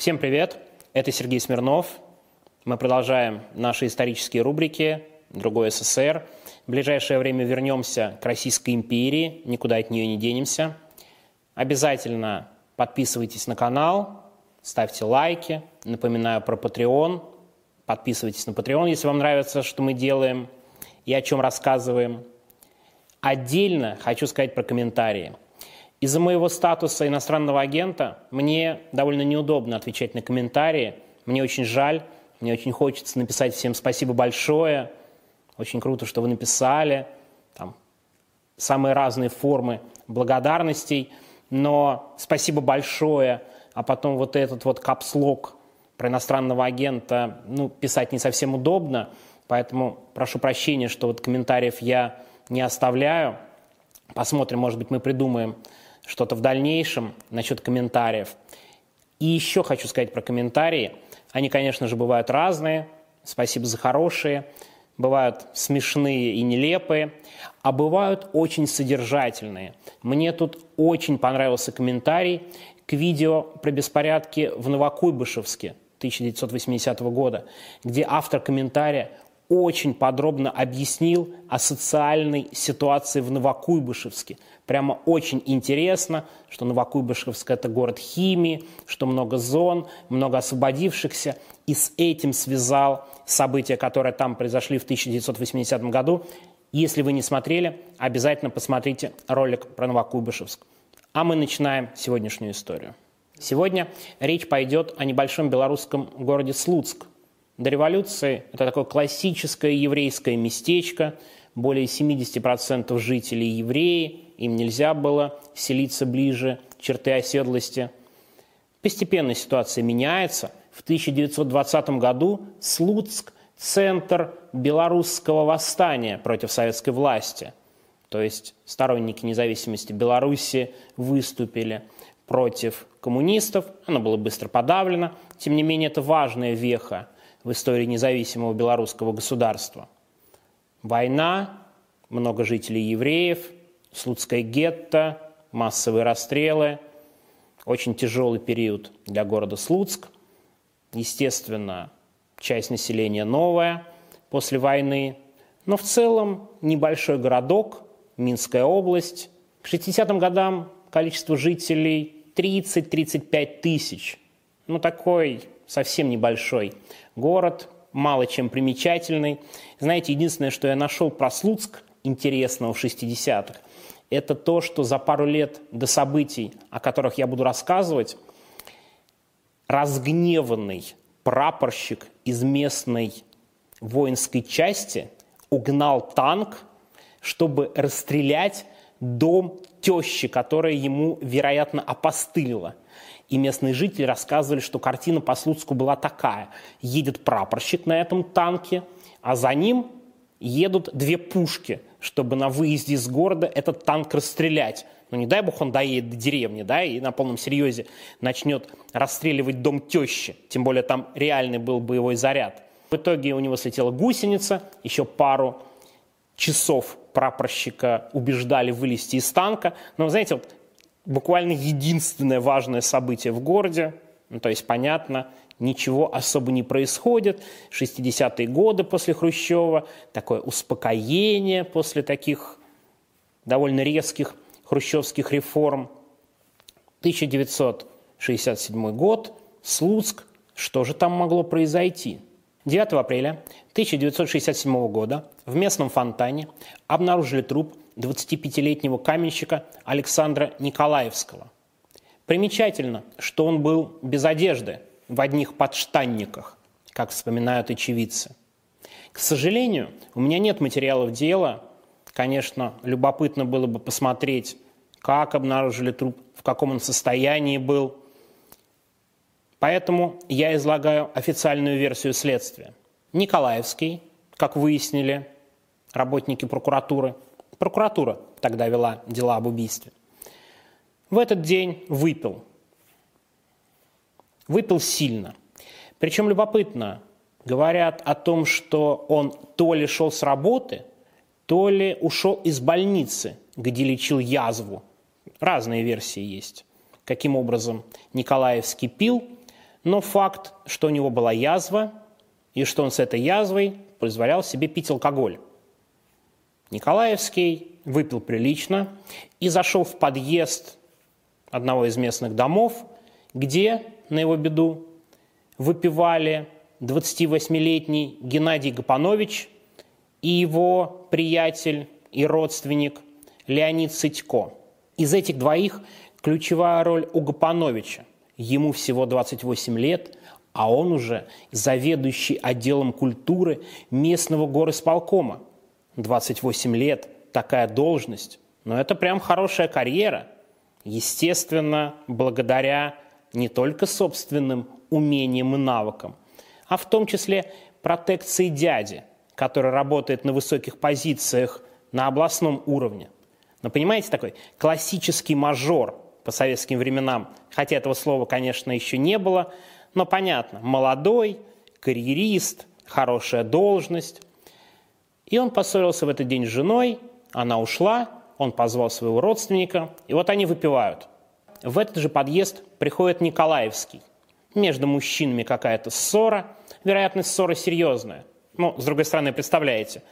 Всем привет! Это Сергей Смирнов. Мы продолжаем наши исторические рубрики «Другой СССР». В ближайшее время вернемся к Российской империи, никуда от нее не денемся. Обязательно подписывайтесь на канал, ставьте лайки. Напоминаю про Patreon. Подписывайтесь на Patreon, если вам нравится, что мы делаем и о чем рассказываем. Отдельно хочу сказать про комментарии – из-за моего статуса иностранного агента мне довольно неудобно отвечать на комментарии. Мне очень жаль, мне очень хочется написать всем спасибо большое. Очень круто, что вы написали. Там, самые разные формы благодарностей. Но спасибо большое. А потом вот этот вот капслог про иностранного агента, ну, писать не совсем удобно. Поэтому прошу прощения, что вот комментариев я не оставляю. Посмотрим, может быть, мы придумаем что-то в дальнейшем насчет комментариев. И еще хочу сказать про комментарии. Они, конечно же, бывают разные. Спасибо за хорошие. Бывают смешные и нелепые, а бывают очень содержательные. Мне тут очень понравился комментарий к видео про беспорядки в Новокуйбышевске 1980 года, где автор комментария очень подробно объяснил о социальной ситуации в Новокуйбышевске – Прямо очень интересно, что Новокуйбышевск – это город химии, что много зон, много освободившихся. И с этим связал события, которые там произошли в 1980 году. Если вы не смотрели, обязательно посмотрите ролик про Новокуйбышевск. А мы начинаем сегодняшнюю историю. Сегодня речь пойдет о небольшом белорусском городе Слуцк. До революции это такое классическое еврейское местечко, более 70% жителей евреи, им нельзя было селиться ближе черты оседлости. Постепенно ситуация меняется. В 1920 году Слуцк – центр белорусского восстания против советской власти. То есть сторонники независимости Беларуси выступили против коммунистов, оно было быстро подавлено. Тем не менее, это важная веха в истории независимого белорусского государства. Война, много жителей евреев – Слуцкое гетто, массовые расстрелы, очень тяжелый период для города Слуцк. Естественно, часть населения новая после войны, но в целом небольшой городок, Минская область. К 60-м годам количество жителей 30-35 тысяч. Ну, такой совсем небольшой город, мало чем примечательный. Знаете, единственное, что я нашел про Слуцк интересного в 60-х, это то, что за пару лет до событий, о которых я буду рассказывать, разгневанный прапорщик из местной воинской части угнал танк, чтобы расстрелять дом тещи, которая ему, вероятно, опостылила. И местные жители рассказывали, что картина по Слуцку была такая. Едет прапорщик на этом танке, а за ним едут две пушки – чтобы на выезде из города этот танк расстрелять. Ну, не дай бог он доедет до деревни, да, и на полном серьезе начнет расстреливать дом тещи. Тем более там реальный был боевой заряд. В итоге у него слетела гусеница, еще пару часов прапорщика убеждали вылезти из танка. Но, знаете, вот буквально единственное важное событие в городе, ну, то есть, понятно, ничего особо не происходит. 60-е годы после Хрущева, такое успокоение после таких довольно резких хрущевских реформ. 1967 год, Слуцк. Что же там могло произойти? 9 апреля 1967 года в местном фонтане обнаружили труп 25-летнего каменщика Александра Николаевского. Примечательно, что он был без одежды – в одних подштанниках, как вспоминают очевидцы. К сожалению, у меня нет материалов дела. Конечно, любопытно было бы посмотреть, как обнаружили труп, в каком он состоянии был. Поэтому я излагаю официальную версию следствия. Николаевский, как выяснили работники прокуратуры, прокуратура тогда вела дела об убийстве, в этот день выпил выпил сильно. Причем любопытно, говорят о том, что он то ли шел с работы, то ли ушел из больницы, где лечил язву. Разные версии есть. Каким образом Николаевский пил, Но факт, что у него была язва, и что он с этой язвой позволял себе пить алкоголь. Николаевский выпил прилично и зашел в подъезд одного из местных домов, где, на его беду, выпивали 28-летний Геннадий Гапанович и его приятель и родственник Леонид Сытько. Из этих двоих ключевая роль у Гапановича. Ему всего 28 лет, а он уже заведующий отделом культуры местного горосполкома. 28 лет, такая должность. Но это прям хорошая карьера. Естественно, благодаря не только собственным умениям и навыкам, а в том числе протекции дяди, который работает на высоких позициях на областном уровне. Но понимаете, такой классический мажор по советским временам, хотя этого слова, конечно, еще не было, но понятно, молодой, карьерист, хорошая должность. И он поссорился в этот день с женой, она ушла, он позвал своего родственника, и вот они выпивают. В этот же подъезд приходит Николаевский. Между мужчинами какая-то ссора, вероятность ссоры серьезная. Ну, с другой стороны, представляете,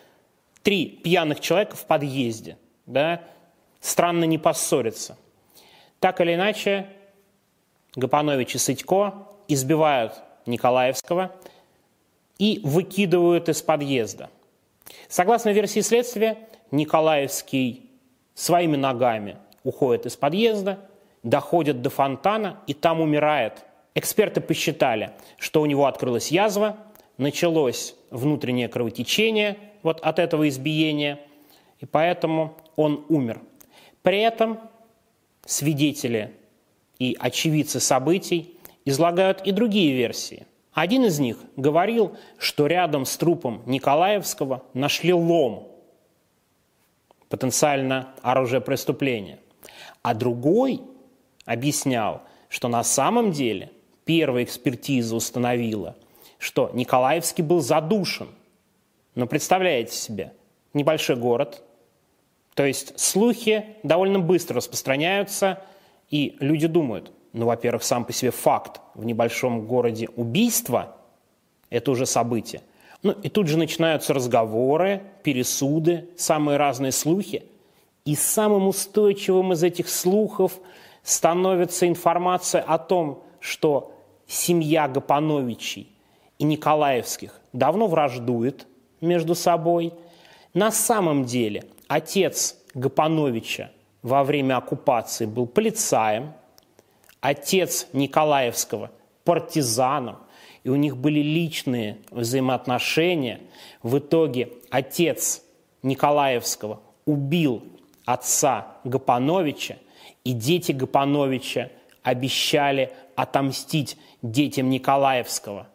три пьяных человека в подъезде, да, странно не поссориться. Так или иначе, Гапанович и Сытько избивают Николаевского и выкидывают из подъезда. Согласно версии следствия, Николаевский своими ногами уходит из подъезда, доходит до фонтана и там умирает. Эксперты посчитали, что у него открылась язва, началось внутреннее кровотечение вот от этого избиения, и поэтому он умер. При этом свидетели и очевидцы событий излагают и другие версии. Один из них говорил, что рядом с трупом Николаевского нашли лом, потенциально оружие преступления. А другой объяснял, что на самом деле первая экспертиза установила, что Николаевский был задушен. Но представляете себе, небольшой город, то есть слухи довольно быстро распространяются, и люди думают, ну, во-первых, сам по себе факт в небольшом городе убийства – это уже событие. Ну, и тут же начинаются разговоры, пересуды, самые разные слухи. И самым устойчивым из этих слухов становится информация о том, что семья Гапановичей и Николаевских давно враждует между собой. На самом деле отец Гапановича во время оккупации был полицаем, отец Николаевского – партизаном, и у них были личные взаимоотношения. В итоге отец Николаевского убил отца Гапановича, и дети Гапановича обещали отомстить детям Николаевского.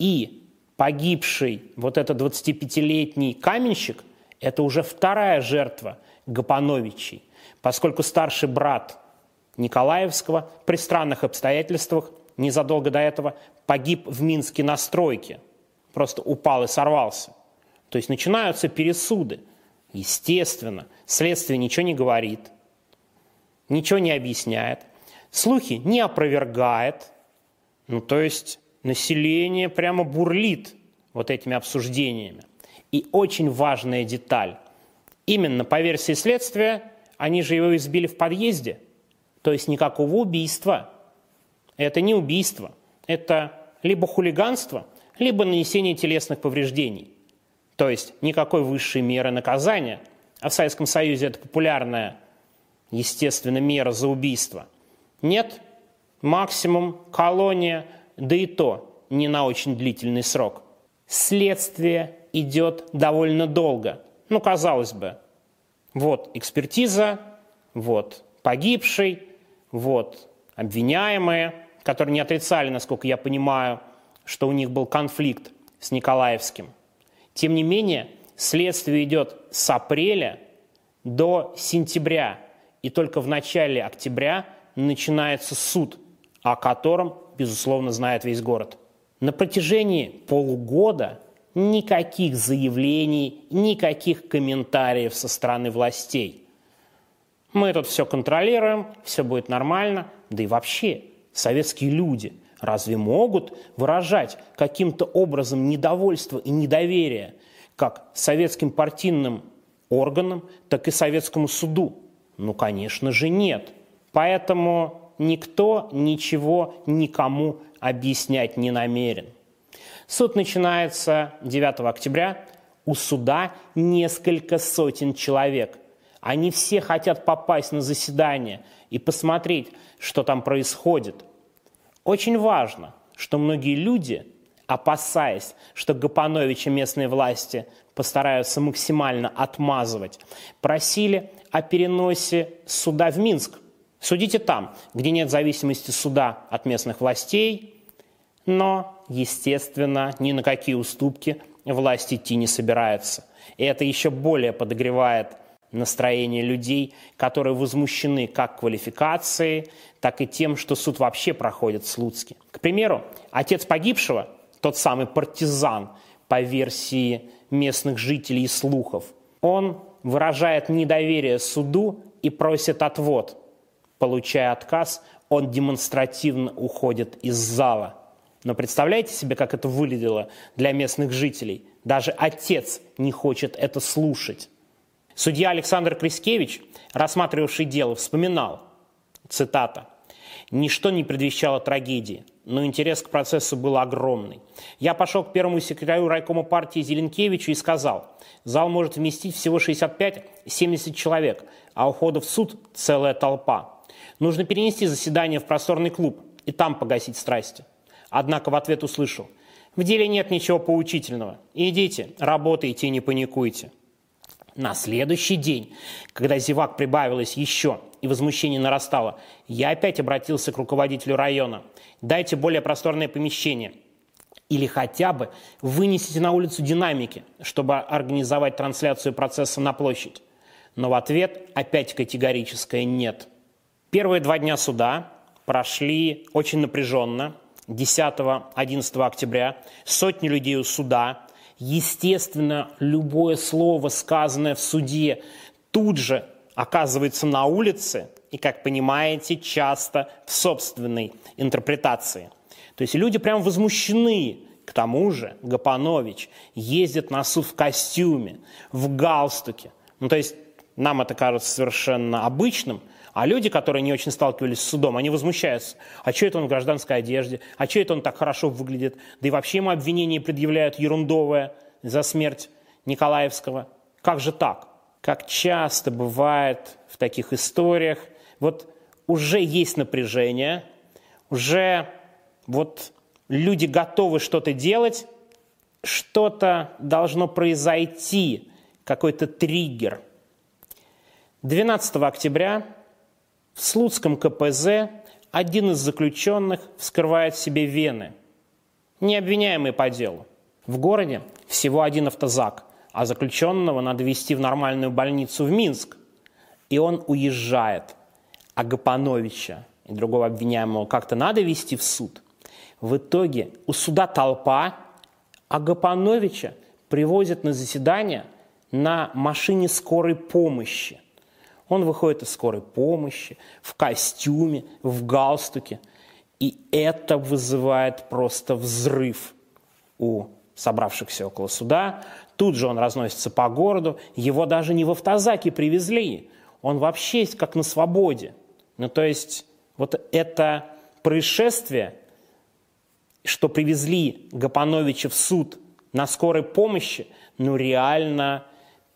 И погибший вот этот 25-летний каменщик – это уже вторая жертва Гапановичей, поскольку старший брат Николаевского при странных обстоятельствах незадолго до этого погиб в Минске на стройке, просто упал и сорвался. То есть начинаются пересуды. Естественно, следствие ничего не говорит, ничего не объясняет, слухи не опровергает. Ну, то есть население прямо бурлит вот этими обсуждениями. И очень важная деталь. Именно по версии следствия, они же его избили в подъезде – то есть никакого убийства. Это не убийство. Это либо хулиганство, либо нанесение телесных повреждений. То есть никакой высшей меры наказания. А в Советском Союзе это популярная, естественно, мера за убийство. Нет, максимум колония, да и то не на очень длительный срок. Следствие идет довольно долго. Ну, казалось бы, вот экспертиза, вот погибший, вот, обвиняемые, которые не отрицали, насколько я понимаю, что у них был конфликт с Николаевским. Тем не менее, следствие идет с апреля до сентября, и только в начале октября начинается суд, о котором, безусловно, знает весь город. На протяжении полугода никаких заявлений, никаких комментариев со стороны властей. Мы тут все контролируем, все будет нормально. Да и вообще, советские люди, разве могут выражать каким-то образом недовольство и недоверие как советским партийным органам, так и советскому суду? Ну, конечно же, нет. Поэтому никто ничего никому объяснять не намерен. Суд начинается 9 октября. У суда несколько сотен человек. Они все хотят попасть на заседание и посмотреть, что там происходит. Очень важно, что многие люди, опасаясь, что Гапановича местные власти постараются максимально отмазывать, просили о переносе суда в Минск. Судите там, где нет зависимости суда от местных властей, но, естественно, ни на какие уступки власть идти не собирается. И это еще более подогревает настроение людей, которые возмущены как квалификацией, так и тем, что суд вообще проходит в Слуцке. К примеру, отец погибшего, тот самый партизан, по версии местных жителей и слухов, он выражает недоверие суду и просит отвод. Получая отказ, он демонстративно уходит из зала. Но представляете себе, как это выглядело для местных жителей? Даже отец не хочет это слушать. Судья Александр Крискевич, рассматривавший дело, вспоминал, цитата, «Ничто не предвещало трагедии, но интерес к процессу был огромный. Я пошел к первому секретарю райкома партии Зеленкевичу и сказал, зал может вместить всего 65-70 человек, а ухода в суд целая толпа. Нужно перенести заседание в просторный клуб и там погасить страсти. Однако в ответ услышал, в деле нет ничего поучительного. Идите, работайте и не паникуйте. На следующий день, когда зевак прибавилось еще и возмущение нарастало, я опять обратился к руководителю района. Дайте более просторное помещение. Или хотя бы вынесите на улицу динамики, чтобы организовать трансляцию процесса на площадь. Но в ответ опять категорическое «нет». Первые два дня суда прошли очень напряженно. 10-11 октября сотни людей у суда, Естественно, любое слово, сказанное в суде, тут же оказывается на улице и, как понимаете, часто в собственной интерпретации. То есть люди прям возмущены. К тому же Гапанович ездит на суд в костюме, в галстуке. Ну, то есть нам это кажется совершенно обычным, а люди, которые не очень сталкивались с судом, они возмущаются. А что это он в гражданской одежде? А что это он так хорошо выглядит? Да и вообще ему обвинения предъявляют ерундовое за смерть Николаевского. Как же так? Как часто бывает в таких историях, вот уже есть напряжение, уже вот люди готовы что-то делать, что-то должно произойти, какой-то триггер. 12 октября в Слуцком КПЗ один из заключенных вскрывает себе вены, не обвиняемый по делу. В городе всего один автозак, а заключенного надо везти в нормальную больницу в Минск. И он уезжает. А Гапановича и другого обвиняемого как-то надо вести в суд. В итоге у суда толпа, а Гапановича привозят на заседание на машине скорой помощи – он выходит из скорой помощи, в костюме, в галстуке. И это вызывает просто взрыв у собравшихся около суда. Тут же он разносится по городу. Его даже не в автозаке привезли. Он вообще есть как на свободе. Ну, то есть вот это происшествие, что привезли Гапановича в суд на скорой помощи, ну, реально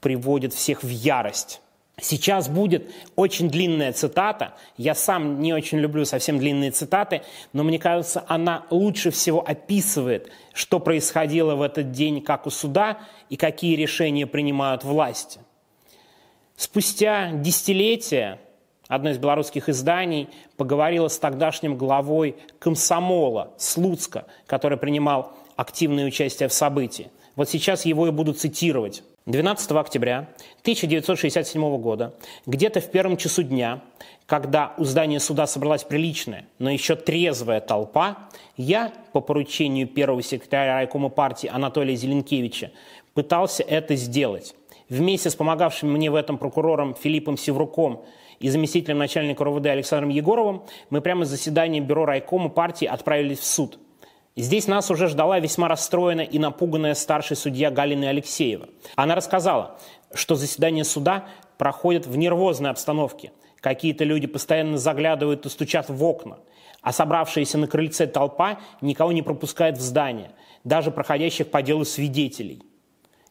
приводит всех в ярость. Сейчас будет очень длинная цитата. Я сам не очень люблю совсем длинные цитаты, но мне кажется, она лучше всего описывает, что происходило в этот день как у суда и какие решения принимают власти. Спустя десятилетия одно из белорусских изданий поговорило с тогдашним главой комсомола Слуцка, который принимал активное участие в событии. Вот сейчас его и буду цитировать. 12 октября 1967 года, где-то в первом часу дня, когда у здания суда собралась приличная, но еще трезвая толпа, я по поручению первого секретаря райкома партии Анатолия Зеленкевича пытался это сделать. вместе с помогавшим мне в этом прокурором Филиппом Севруком и заместителем начальника РОВД Александром Егоровым, мы прямо с заседания бюро райкома партии отправились в суд. Здесь нас уже ждала весьма расстроенная и напуганная старший судья Галина Алексеева. Она рассказала, что заседание суда проходит в нервозной обстановке. Какие-то люди постоянно заглядывают и стучат в окна, а собравшаяся на крыльце толпа никого не пропускает в здание, даже проходящих по делу свидетелей –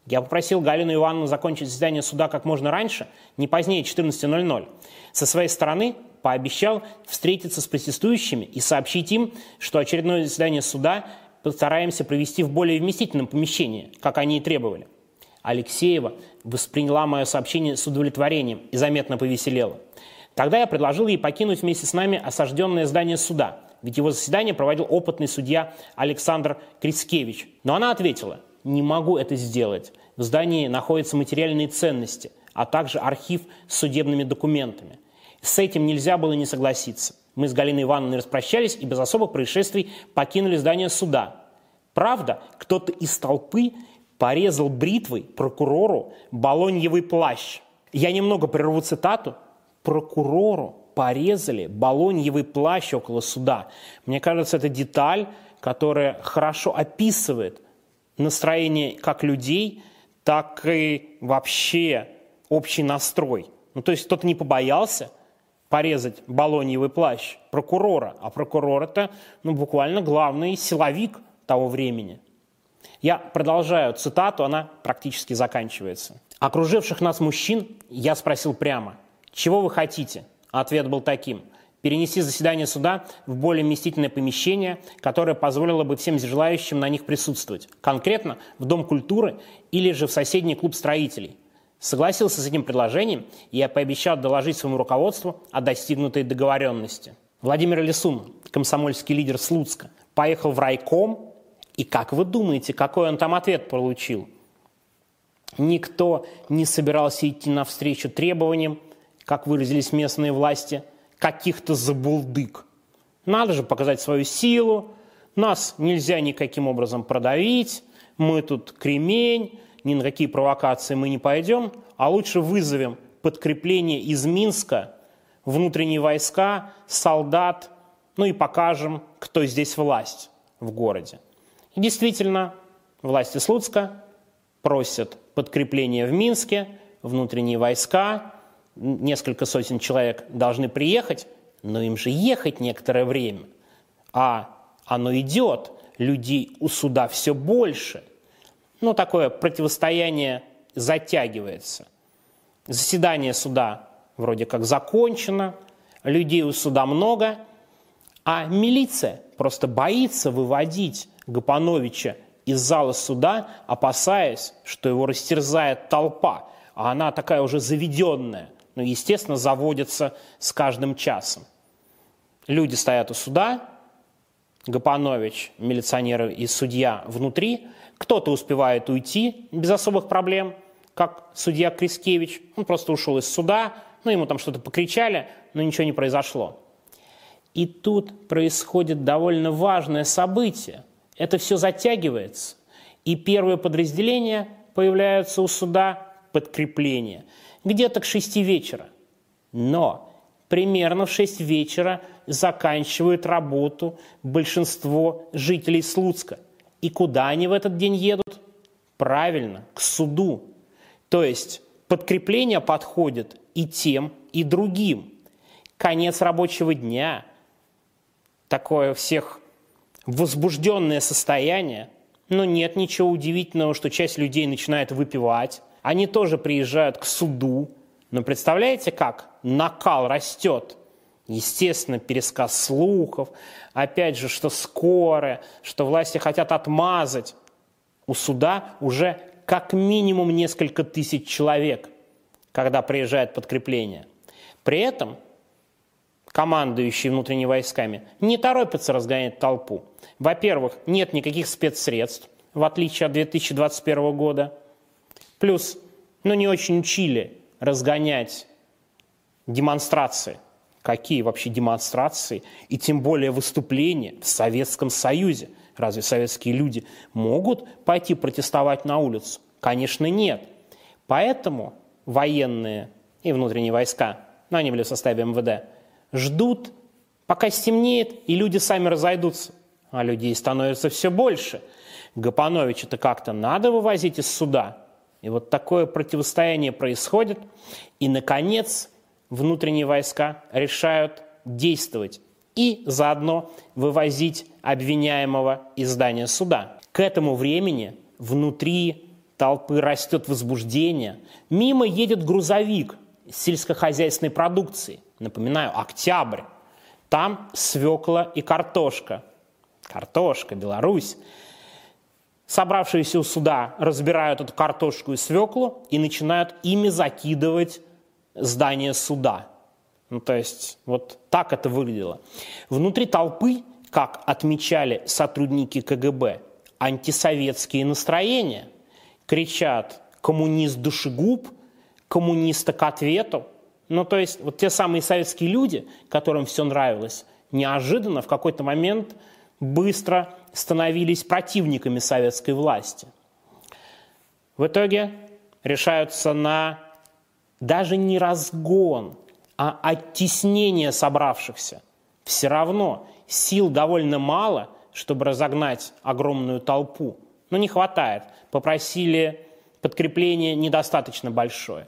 я попросил Галину Ивановну закончить заседание суда как можно раньше, не позднее 14.00. Со своей стороны пообещал встретиться с протестующими и сообщить им, что очередное заседание суда постараемся провести в более вместительном помещении, как они и требовали. Алексеева восприняла мое сообщение с удовлетворением и заметно повеселела. Тогда я предложил ей покинуть вместе с нами осажденное здание суда, ведь его заседание проводил опытный судья Александр Крицкевич. Но она ответила – не могу это сделать. В здании находятся материальные ценности, а также архив с судебными документами. С этим нельзя было не согласиться. Мы с Галиной Ивановной распрощались и без особых происшествий покинули здание суда. Правда, кто-то из толпы порезал бритвой прокурору балоньевый плащ. Я немного прерву цитату. Прокурору порезали балоньевый плащ около суда. Мне кажется, это деталь, которая хорошо описывает настроение как людей, так и вообще общий настрой. Ну, то есть кто-то не побоялся порезать балоньевый плащ прокурора, а прокурор это ну, буквально главный силовик того времени. Я продолжаю цитату, она практически заканчивается. Окруживших нас мужчин я спросил прямо, чего вы хотите? Ответ был таким – перенести заседание суда в более вместительное помещение, которое позволило бы всем желающим на них присутствовать, конкретно в Дом культуры или же в соседний клуб строителей. Согласился с этим предложением, и я пообещал доложить своему руководству о достигнутой договоренности. Владимир Лисун, комсомольский лидер Слуцка, поехал в райком, и как вы думаете, какой он там ответ получил? Никто не собирался идти навстречу требованиям, как выразились местные власти – каких-то забулдык. Надо же показать свою силу, нас нельзя никаким образом продавить, мы тут кремень, ни на какие провокации мы не пойдем, а лучше вызовем подкрепление из Минска, внутренние войска, солдат, ну и покажем, кто здесь власть в городе. И действительно, власти Слуцка просят подкрепление в Минске, внутренние войска, несколько сотен человек должны приехать, но им же ехать некоторое время. А оно идет, людей у суда все больше. Ну, такое противостояние затягивается. Заседание суда вроде как закончено, людей у суда много, а милиция просто боится выводить Гапановича из зала суда, опасаясь, что его растерзает толпа, а она такая уже заведенная ну, естественно, заводятся с каждым часом. Люди стоят у суда, Гапанович, милиционеры и судья внутри, кто-то успевает уйти без особых проблем, как судья Крискевич, он просто ушел из суда, ну, ему там что-то покричали, но ничего не произошло. И тут происходит довольно важное событие. Это все затягивается, и первые подразделения появляются у суда подкрепления – где-то к 6 вечера. Но примерно в 6 вечера заканчивают работу большинство жителей Слуцка. И куда они в этот день едут? Правильно, к суду. То есть подкрепление подходит и тем, и другим. Конец рабочего дня, такое всех возбужденное состояние, но нет ничего удивительного, что часть людей начинает выпивать, они тоже приезжают к суду. Но представляете, как накал растет? Естественно, пересказ слухов, опять же, что скоро, что власти хотят отмазать. У суда уже как минимум несколько тысяч человек, когда приезжает подкрепление. При этом командующие внутренними войсками не торопятся разгонять толпу. Во-первых, нет никаких спецсредств, в отличие от 2021 года – Плюс, ну, не очень учили разгонять демонстрации. Какие вообще демонстрации? И тем более выступления в Советском Союзе. Разве советские люди могут пойти протестовать на улицу? Конечно, нет. Поэтому военные и внутренние войска, но они были в составе МВД, ждут, пока стемнеет, и люди сами разойдутся. А людей становится все больше. Гапановича-то как-то надо вывозить из суда. И вот такое противостояние происходит. И, наконец, внутренние войска решают действовать и заодно вывозить обвиняемого из здания суда. К этому времени внутри толпы растет возбуждение. Мимо едет грузовик сельскохозяйственной продукции. Напоминаю, октябрь. Там свекла и картошка. Картошка, Беларусь. Собравшиеся у суда разбирают эту картошку и свеклу и начинают ими закидывать здание суда. Ну, то есть вот так это выглядело. Внутри толпы, как отмечали сотрудники КГБ, антисоветские настроения. Кричат «коммунист душегуб», «коммуниста к ответу». Ну, то есть вот те самые советские люди, которым все нравилось, неожиданно в какой-то момент быстро становились противниками советской власти. В итоге решаются на даже не разгон, а оттеснение собравшихся. Все равно сил довольно мало, чтобы разогнать огромную толпу. Но не хватает. Попросили подкрепление недостаточно большое.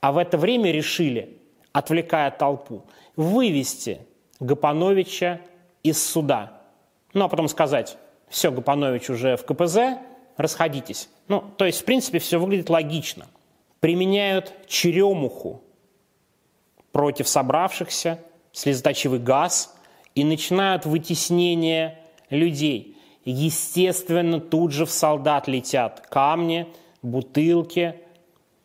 А в это время решили, отвлекая толпу, вывести Гапановича из суда. Ну, а потом сказать, все, Гапанович уже в КПЗ, расходитесь. Ну, то есть, в принципе, все выглядит логично. Применяют черемуху против собравшихся, слезоточивый газ и начинают вытеснение людей. Естественно, тут же в солдат летят камни, бутылки,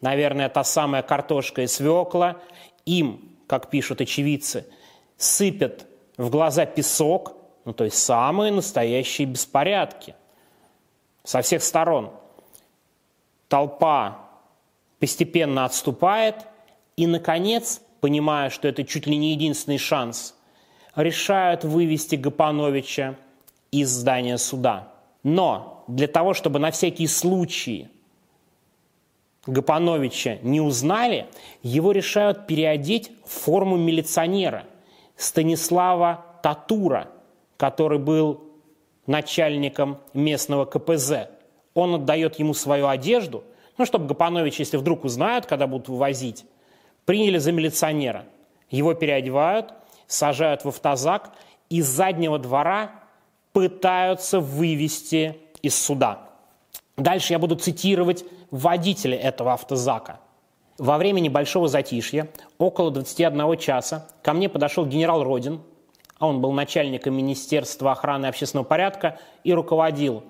наверное, та самая картошка и свекла. Им, как пишут очевидцы, сыпят в глаза песок, ну то есть самые настоящие беспорядки. Со всех сторон толпа постепенно отступает, и, наконец, понимая, что это чуть ли не единственный шанс, решают вывести Гапановича из здания суда. Но для того, чтобы на всякий случай Гапановича не узнали, его решают переодеть в форму милиционера Станислава Татура, который был начальником местного КПЗ. Он отдает ему свою одежду, ну, чтобы Гапанович, если вдруг узнают, когда будут вывозить, приняли за милиционера. Его переодевают, сажают в автозак, из заднего двора пытаются вывести из суда. Дальше я буду цитировать водителя этого автозака. Во время небольшого затишья, около 21 часа, ко мне подошел генерал Родин, а он был начальником Министерства охраны общественного порядка и руководил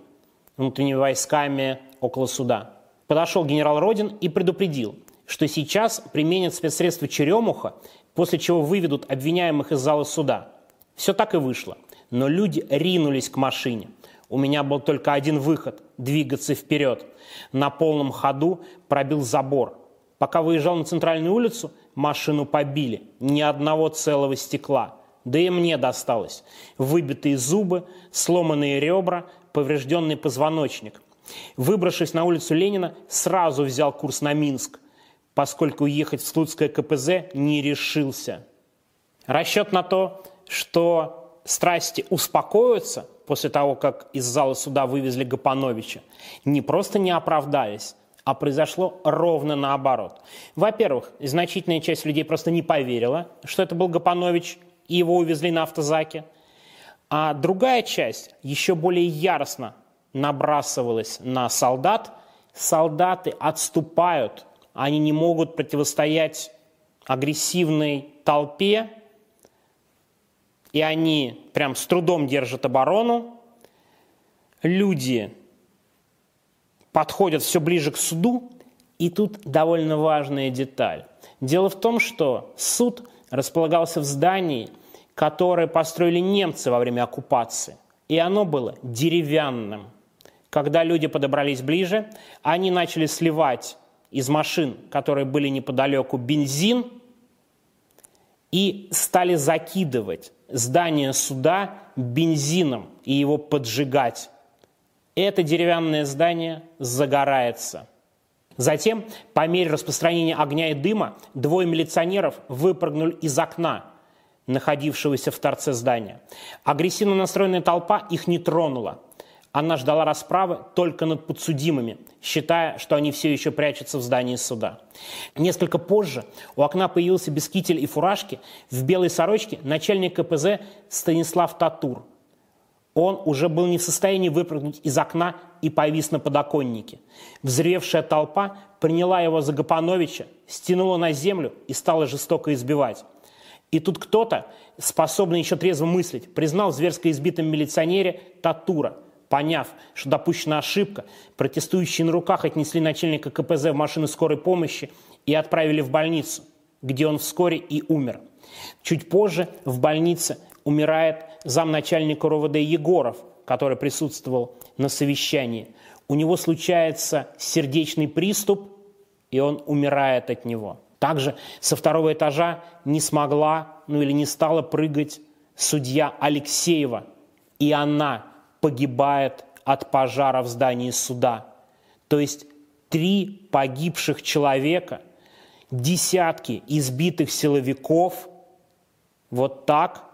внутренними войсками около суда. Подошел генерал Родин и предупредил, что сейчас применят спецсредства черемуха, после чего выведут обвиняемых из зала суда. Все так и вышло но люди ринулись к машине. У меня был только один выход – двигаться вперед. На полном ходу пробил забор. Пока выезжал на центральную улицу, машину побили. Ни одного целого стекла. Да и мне досталось. Выбитые зубы, сломанные ребра, поврежденный позвоночник. Выбравшись на улицу Ленина, сразу взял курс на Минск, поскольку ехать в Слуцкое КПЗ не решился. Расчет на то, что страсти успокоятся после того, как из зала суда вывезли Гапановича, не просто не оправдались, а произошло ровно наоборот. Во-первых, значительная часть людей просто не поверила, что это был Гапанович, и его увезли на автозаке. А другая часть еще более яростно набрасывалась на солдат. Солдаты отступают, они не могут противостоять агрессивной толпе, и они прям с трудом держат оборону. Люди подходят все ближе к суду, и тут довольно важная деталь. Дело в том, что суд располагался в здании, которое построили немцы во время оккупации, и оно было деревянным. Когда люди подобрались ближе, они начали сливать из машин, которые были неподалеку, бензин и стали закидывать здание суда бензином и его поджигать. Это деревянное здание загорается. Затем, по мере распространения огня и дыма, двое милиционеров выпрыгнули из окна, находившегося в торце здания. Агрессивно настроенная толпа их не тронула. Она ждала расправы только над подсудимыми, считая, что они все еще прячутся в здании суда. Несколько позже у окна появился без кителя и фуражки в белой сорочке начальник КПЗ Станислав Татур. Он уже был не в состоянии выпрыгнуть из окна и повис на подоконнике. Взревшая толпа приняла его за Гапановича, стянула на землю и стала жестоко избивать. И тут кто-то, способный еще трезво мыслить, признал в зверско избитом милиционере Татура – Поняв, что допущена ошибка, протестующие на руках отнесли начальника КПЗ в машину скорой помощи и отправили в больницу, где он вскоре и умер. Чуть позже в больнице умирает замначальника РОВД Егоров, который присутствовал на совещании. У него случается сердечный приступ, и он умирает от него. Также со второго этажа не смогла, ну или не стала прыгать судья Алексеева, и она погибает от пожара в здании суда. То есть три погибших человека, десятки избитых силовиков. Вот так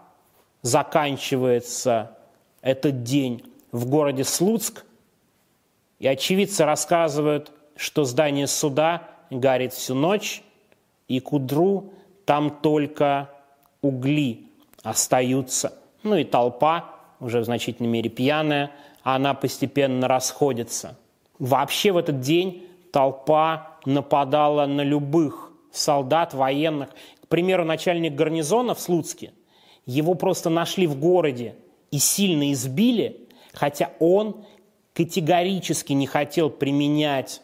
заканчивается этот день в городе Слуцк. И очевидцы рассказывают, что здание суда горит всю ночь, и к утру там только угли остаются. Ну и толпа уже в значительной мере пьяная, а она постепенно расходится. Вообще в этот день толпа нападала на любых солдат, военных. К примеру, начальник гарнизона в Слуцке, его просто нашли в городе и сильно избили, хотя он категорически не хотел применять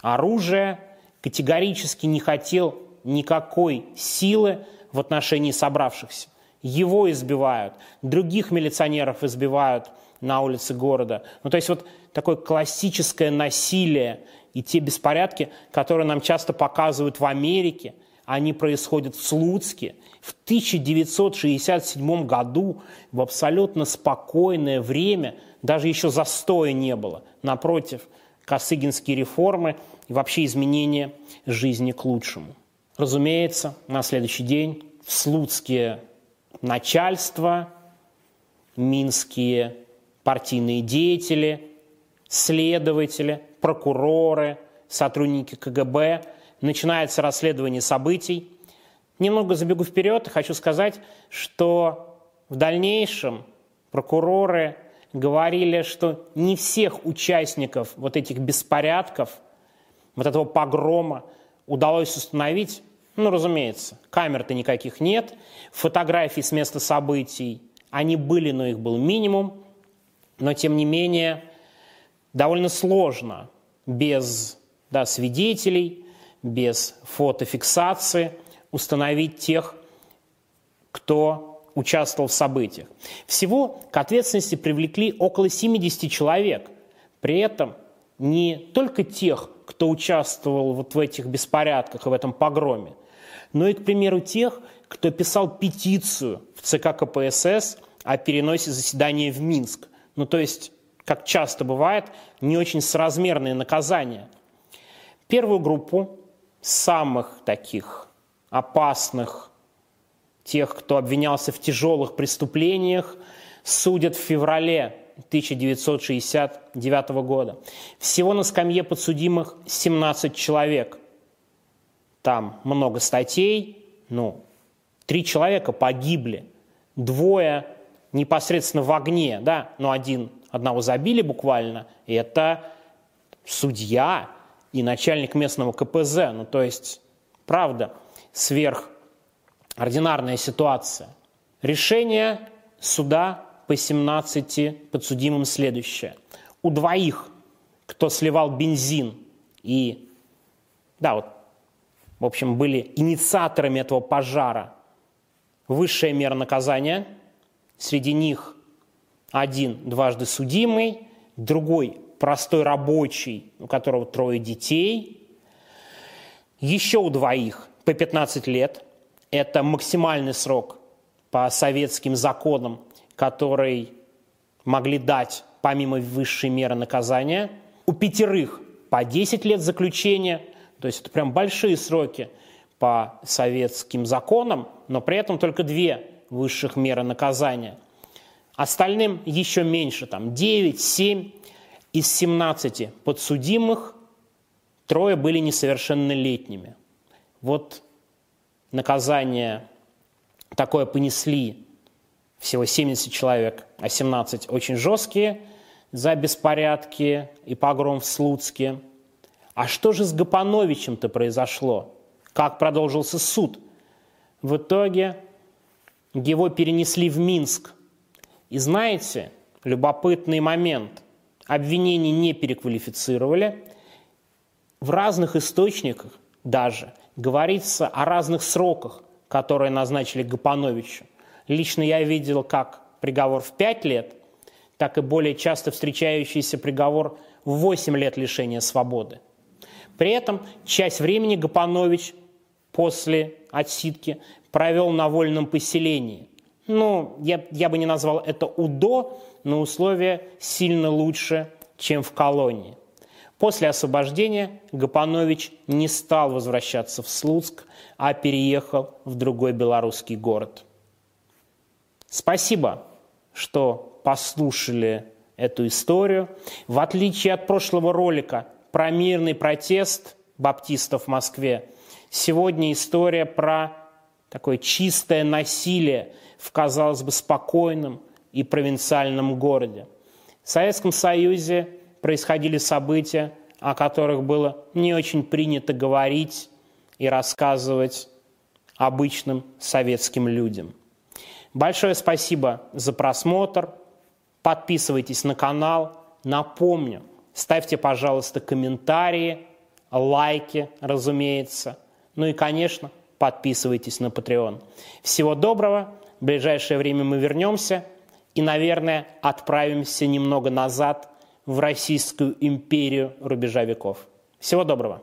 оружие, категорически не хотел никакой силы в отношении собравшихся его избивают, других милиционеров избивают на улице города. Ну, то есть вот такое классическое насилие и те беспорядки, которые нам часто показывают в Америке, они происходят в Слуцке. В 1967 году в абсолютно спокойное время даже еще застоя не было. Напротив, косыгинские реформы и вообще изменения жизни к лучшему. Разумеется, на следующий день в Слуцке начальство, минские партийные деятели, следователи, прокуроры, сотрудники КГБ. Начинается расследование событий. Немного забегу вперед хочу сказать, что в дальнейшем прокуроры говорили, что не всех участников вот этих беспорядков, вот этого погрома удалось установить, ну, разумеется, камер-то никаких нет, фотографий с места событий, они были, но их был минимум, но тем не менее довольно сложно без да, свидетелей, без фотофиксации установить тех, кто участвовал в событиях. Всего к ответственности привлекли около 70 человек. При этом не только тех, кто участвовал вот в этих беспорядках и в этом погроме, но и, к примеру, тех, кто писал петицию в ЦК КПСС о переносе заседания в Минск. Ну, то есть, как часто бывает, не очень соразмерные наказания. Первую группу самых таких опасных, тех, кто обвинялся в тяжелых преступлениях, судят в феврале 1969 года. Всего на скамье подсудимых 17 человек – там много статей, ну, три человека погибли, двое непосредственно в огне, да, но один, одного забили буквально, и это судья и начальник местного КПЗ, ну, то есть, правда, сверхординарная ситуация. Решение суда по 17 подсудимым следующее. У двоих, кто сливал бензин и, да, вот в общем, были инициаторами этого пожара. Высшая мера наказания, среди них один дважды судимый, другой простой рабочий, у которого трое детей, еще у двоих по 15 лет. Это максимальный срок по советским законам, который могли дать помимо высшей меры наказания. У пятерых по 10 лет заключения, то есть это прям большие сроки по советским законам, но при этом только две высших меры наказания. Остальным еще меньше, там 9, 7 из 17 подсудимых трое были несовершеннолетними. Вот наказание такое понесли всего 70 человек, а 17 очень жесткие за беспорядки и погром в Слуцке. А что же с Гапановичем-то произошло? Как продолжился суд? В итоге его перенесли в Минск. И знаете, любопытный момент. Обвинений не переквалифицировали. В разных источниках даже говорится о разных сроках, которые назначили Гапановичу. Лично я видел как приговор в 5 лет, так и более часто встречающийся приговор в 8 лет лишения свободы. При этом часть времени Гапанович после отсидки провел на вольном поселении. Ну, я, я бы не назвал это УДО, но условия сильно лучше, чем в колонии. После освобождения Гапанович не стал возвращаться в Слуцк, а переехал в другой белорусский город. Спасибо, что послушали эту историю. В отличие от прошлого ролика про мирный протест баптистов в Москве, сегодня история про такое чистое насилие в, казалось бы, спокойном и провинциальном городе. В Советском Союзе происходили события, о которых было не очень принято говорить и рассказывать обычным советским людям. Большое спасибо за просмотр. Подписывайтесь на канал. Напомню, ставьте, пожалуйста, комментарии, лайки, разумеется. Ну и, конечно, подписывайтесь на Patreon. Всего доброго. В ближайшее время мы вернемся и, наверное, отправимся немного назад в Российскую империю рубежа веков. Всего доброго.